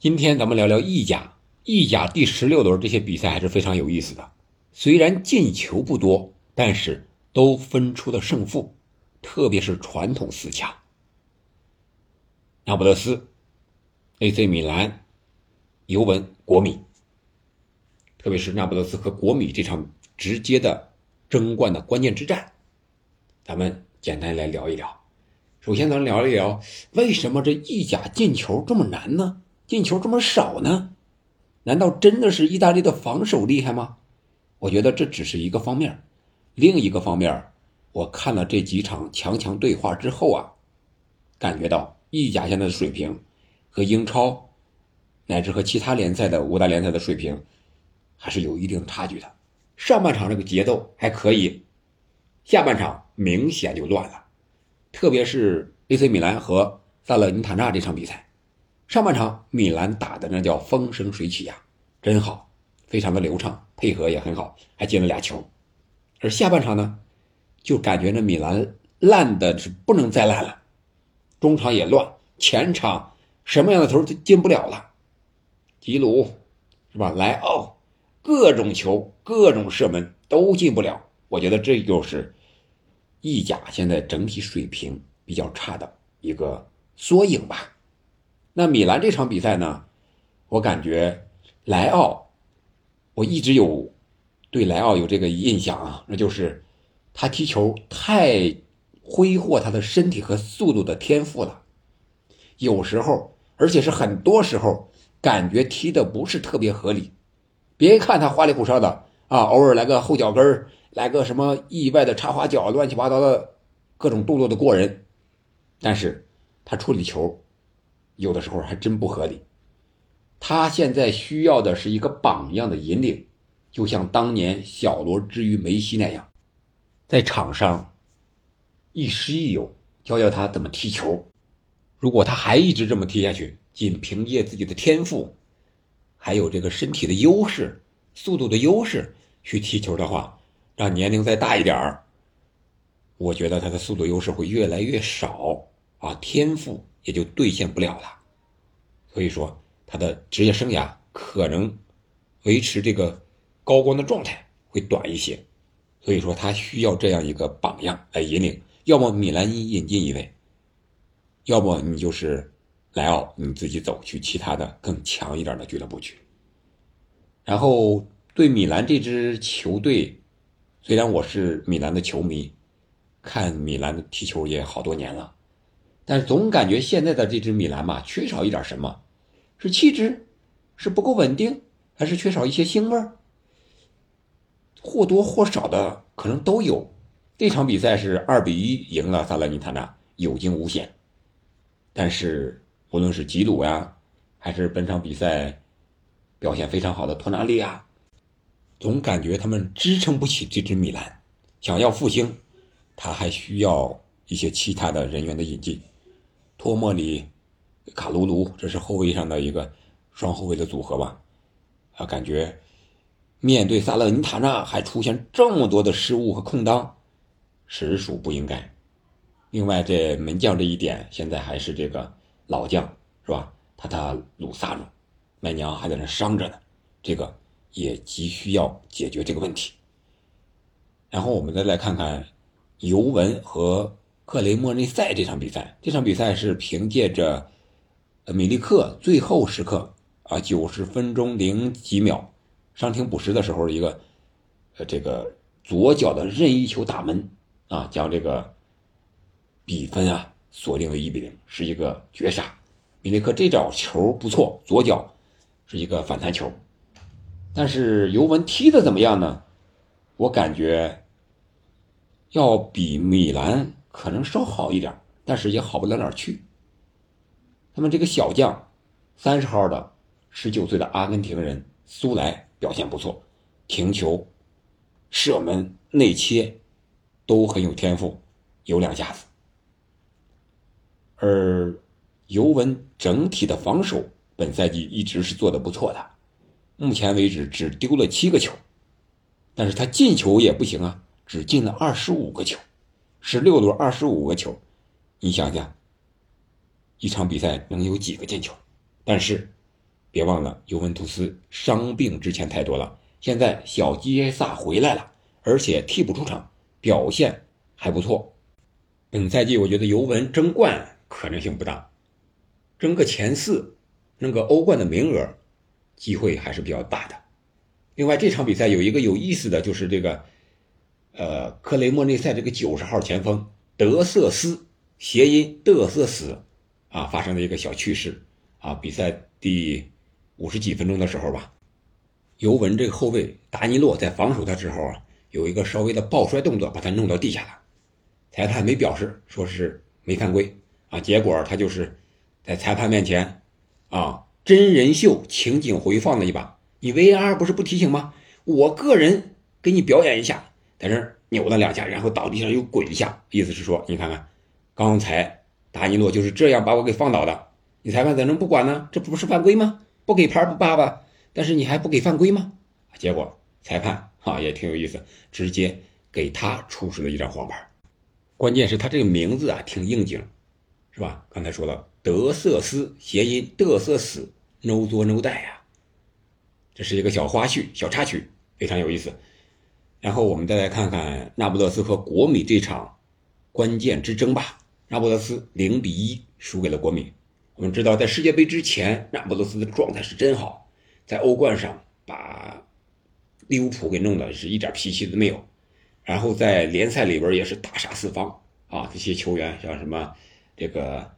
今天咱们聊聊意甲，意甲第十六轮这些比赛还是非常有意思的。虽然进球不多，但是都分出了胜负，特别是传统四强，那不勒斯、AC 米兰、尤文、国米，特别是那不勒斯和国米这场直接的争冠的关键之战，咱们简单来聊一聊。首先，咱聊一聊为什么这意甲进球这么难呢？进球这么少呢？难道真的是意大利的防守厉害吗？我觉得这只是一个方面，另一个方面，我看了这几场强强对话之后啊，感觉到意甲现在的水平和英超乃至和其他联赛的五大联赛的水平还是有一定差距的。上半场这个节奏还可以，下半场明显就乱了，特别是 AC 米兰和萨勒尼塔纳这场比赛。上半场米兰打的那叫风生水起呀，真好，非常的流畅，配合也很好，还进了俩球。而下半场呢，就感觉那米兰烂的是不能再烂了，中场也乱，前场什么样的球都进不了了。吉鲁是吧？莱奥各种球、各种射门都进不了。我觉得这就是意甲现在整体水平比较差的一个缩影吧。那米兰这场比赛呢，我感觉莱奥，我一直有对莱奥有这个印象啊，那就是他踢球太挥霍他的身体和速度的天赋了，有时候，而且是很多时候，感觉踢的不是特别合理。别看他花里胡哨的啊，偶尔来个后脚跟来个什么意外的插花脚，乱七八糟的各种动作的过人，但是他处理球。有的时候还真不合理，他现在需要的是一个榜样的引领，就像当年小罗之于梅西那样，在场上亦师亦友，教教他怎么踢球。如果他还一直这么踢下去，仅凭借自己的天赋，还有这个身体的优势、速度的优势去踢球的话，让年龄再大一点儿，我觉得他的速度优势会越来越少啊，天赋。也就兑现不了了，所以说他的职业生涯可能维持这个高光的状态会短一些，所以说他需要这样一个榜样来引领，要么米兰引进一位，要么你就是莱奥你自己走去其他的更强一点的俱乐部去。然后对米兰这支球队，虽然我是米兰的球迷，看米兰的踢球也好多年了。但是总感觉现在的这支米兰嘛，缺少一点什么？是气质，是不够稳定，还是缺少一些腥味儿？或多或少的可能都有。这场比赛是二比一赢了萨勒尼塔纳，有惊无险。但是无论是吉鲁呀，还是本场比赛表现非常好的托纳利亚，总感觉他们支撑不起这支米兰。想要复兴，他还需要一些其他的人员的引进。托莫里、卡卢卢，这是后卫上的一个双后卫的组合吧？啊，感觉面对萨勒尼塔纳还出现这么多的失误和空当，实属不应该。另外，这门将这一点，现在还是这个老将是吧？塔塔鲁萨诺，麦娘还在那伤着呢，这个也急需要解决这个问题。然后我们再来看看尤文和。克雷莫内塞这场比赛，这场比赛是凭借着米利克最后时刻啊，九十分钟零几秒伤停补时的时候一个呃这个左脚的任意球打门啊，将这个比分啊锁定为一比零，是一个绝杀。米利克这脚球不错，左脚是一个反弹球，但是尤文踢的怎么样呢？我感觉要比米兰。可能稍好一点，但是也好不了哪去。他们这个小将，三十号的十九岁的阿根廷人苏莱表现不错，停球、射门、内切都很有天赋，有两下子。而尤文整体的防守本赛季一直是做的不错的，目前为止只丢了七个球，但是他进球也不行啊，只进了二十五个球。十六轮二十五个球，你想想，一场比赛能有几个进球？但是别忘了尤文图斯伤病之前太多了，现在小基耶萨回来了，而且替补出场，表现还不错。本赛季我觉得尤文争冠可能性不大，争个前四，争个欧冠的名额，机会还是比较大的。另外这场比赛有一个有意思的就是这个，呃，克雷莫内塞这个九十号前锋德瑟斯，谐音嘚瑟斯，啊，发生了一个小趣事啊，比赛第五十几分钟的时候吧，尤文这个后卫达尼洛在防守他之后啊，有一个稍微的抱摔动作，把他弄到地下了。裁判没表示，说是没犯规啊，结果他就是在裁判面前啊，真人秀情景回放了一把。你 VR 不是不提醒吗？我个人给你表演一下，在这扭了两下，然后倒地上又滚一下，意思是说，你看看，刚才达尼洛就是这样把我给放倒的，你裁判怎能不管呢？这不是犯规吗？不给牌不罢吧，但是你还不给犯规吗？结果裁判啊也挺有意思，直接给他出示了一张黄牌。关键是他这个名字啊，挺应景，是吧？刚才说了，德瑟斯谐音嘚瑟死，no 作 no 带呀，这是一个小花絮、小插曲，非常有意思。然后我们再来看看那不勒斯和国米这场关键之争吧。那不勒斯零比一输给了国米。我们知道，在世界杯之前，那不勒斯的状态是真好，在欧冠上把利物浦给弄的是一点脾气都没有。然后在联赛里边也是大杀四方啊！这些球员像什么这个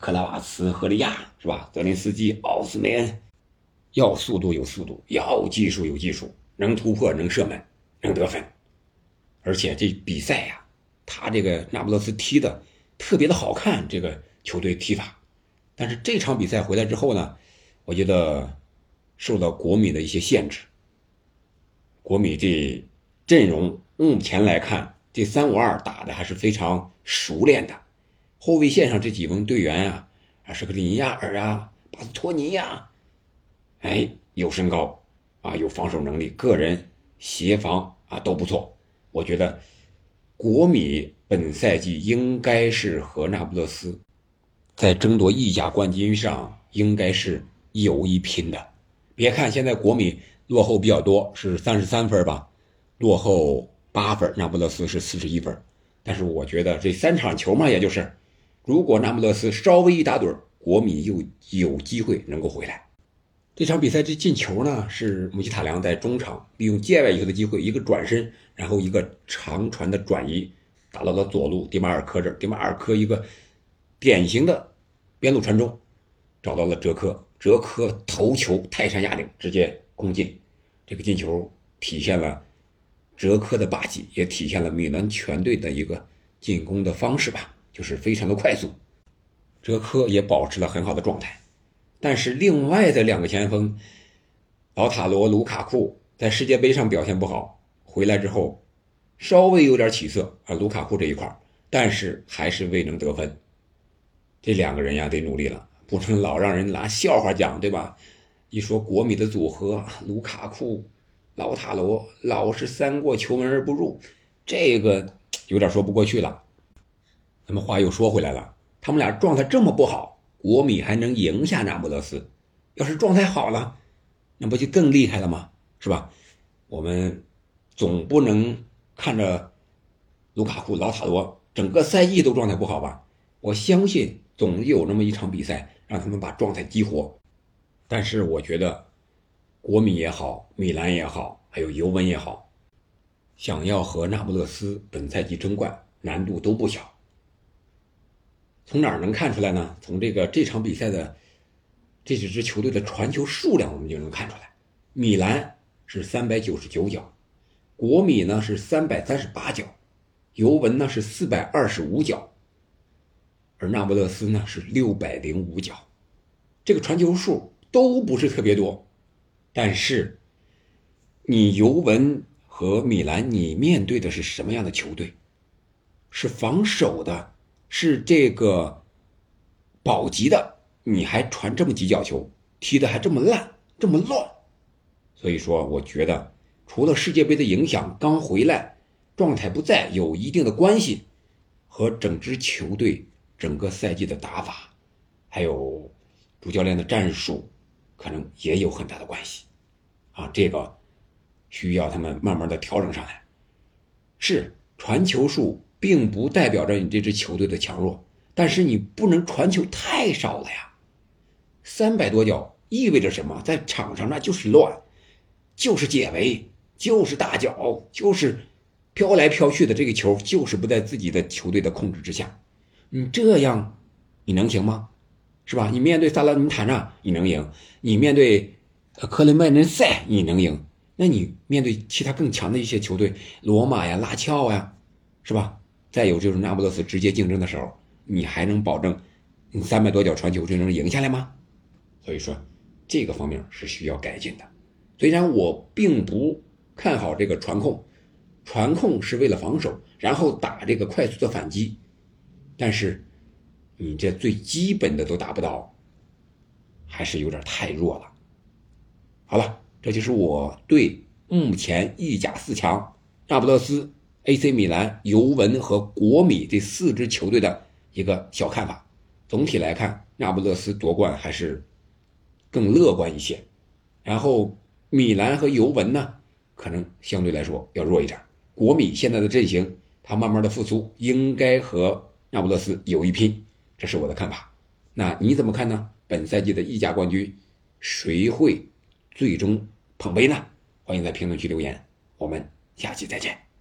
克拉瓦茨、赫利亚是吧？泽林斯基、奥斯梅恩，要速度有速度，要技术有技术，能突破能射门能得分，而且这比赛呀，他这个那不勒斯踢的特别的好看，这个球队踢法。但是这场比赛回来之后呢，我觉得受到国米的一些限制，国米这阵容。目前来看，这三五二打的还是非常熟练的。后卫线上这几名队员啊，啊，是个林亚尔啊，巴斯托尼呀，哎，有身高啊，有防守能力，个人协防啊都不错。我觉得国米本赛季应该是和那不勒斯在争夺意甲冠军上应该是有一拼的。别看现在国米落后比较多，是三十三分吧，落后。八分，那不勒斯是四十一分，但是我觉得这三场球嘛，也就是，如果那不勒斯稍微一打盹国米又有机会能够回来。这场比赛这进球呢，是姆希塔良在中场利用界外以后的机会，一个转身，然后一个长传的转移，打到了左路迪马尔科这儿，迪马尔科一个典型的边路传中，找到了哲科，哲科头球泰山压顶，直接攻进，这个进球体现了。哲科的霸气也体现了米兰全队的一个进攻的方式吧，就是非常的快速。哲科也保持了很好的状态，但是另外的两个前锋，老塔罗、卢卡库在世界杯上表现不好，回来之后稍微有点起色啊，卢卡库这一块但是还是未能得分。这两个人呀，得努力了，不能老让人拿笑话讲，对吧？一说国米的组合，卢卡库。老塔罗老是三过球门而不入，这个有点说不过去了。那么话又说回来了，他们俩状态这么不好，国米还能赢下那不勒斯？要是状态好了，那不就更厉害了吗？是吧？我们总不能看着卢卡库、老塔罗整个赛季都状态不好吧？我相信总有那么一场比赛让他们把状态激活。但是我觉得。国米也好，米兰也好，还有尤文也好，想要和那不勒斯本赛季争冠，难度都不小。从哪儿能看出来呢？从这个这场比赛的这几支球队的传球数量，我们就能看出来。米兰是三百九十九脚，国米呢是三百三十八脚，尤文呢是四百二十五脚，而那不勒斯呢是六百零五脚。这个传球数都不是特别多。但是，你尤文和米兰，你面对的是什么样的球队？是防守的，是这个保级的，你还传这么几脚球，踢的还这么烂，这么乱。所以说，我觉得除了世界杯的影响，刚回来，状态不在，有一定的关系，和整支球队整个赛季的打法，还有主教练的战术。可能也有很大的关系，啊，这个需要他们慢慢的调整上来。是传球数并不代表着你这支球队的强弱，但是你不能传球太少了呀。三百多脚意味着什么？在场上那就是乱，就是解围，就是大脚，就是飘来飘去的这个球，就是不在自己的球队的控制之下。你这样，你能行吗？是吧？你面对萨拉米塔纳，你能赢；你面对克雷曼内塞，你能赢。那你面对其他更强的一些球队，罗马呀、拉齐奥呀，是吧？再有就是那不勒斯直接竞争的时候，你还能保证你三百多脚传球就能赢下来吗？所以说，这个方面是需要改进的。虽然我并不看好这个传控，传控是为了防守，然后打这个快速的反击，但是你这最基本的都达不到，还是有点太弱了。好了。这就是我对目前意甲四强——那不勒斯、AC 米兰、尤文和国米这四支球队的一个小看法。总体来看，那不勒斯夺冠还是更乐观一些。然后，米兰和尤文呢，可能相对来说要弱一点。国米现在的阵型，他慢慢的复苏，应该和那不勒斯有一拼。这是我的看法。那你怎么看呢？本赛季的意甲冠军，谁会最终？捧杯呢？欢迎在评论区留言，我们下期再见。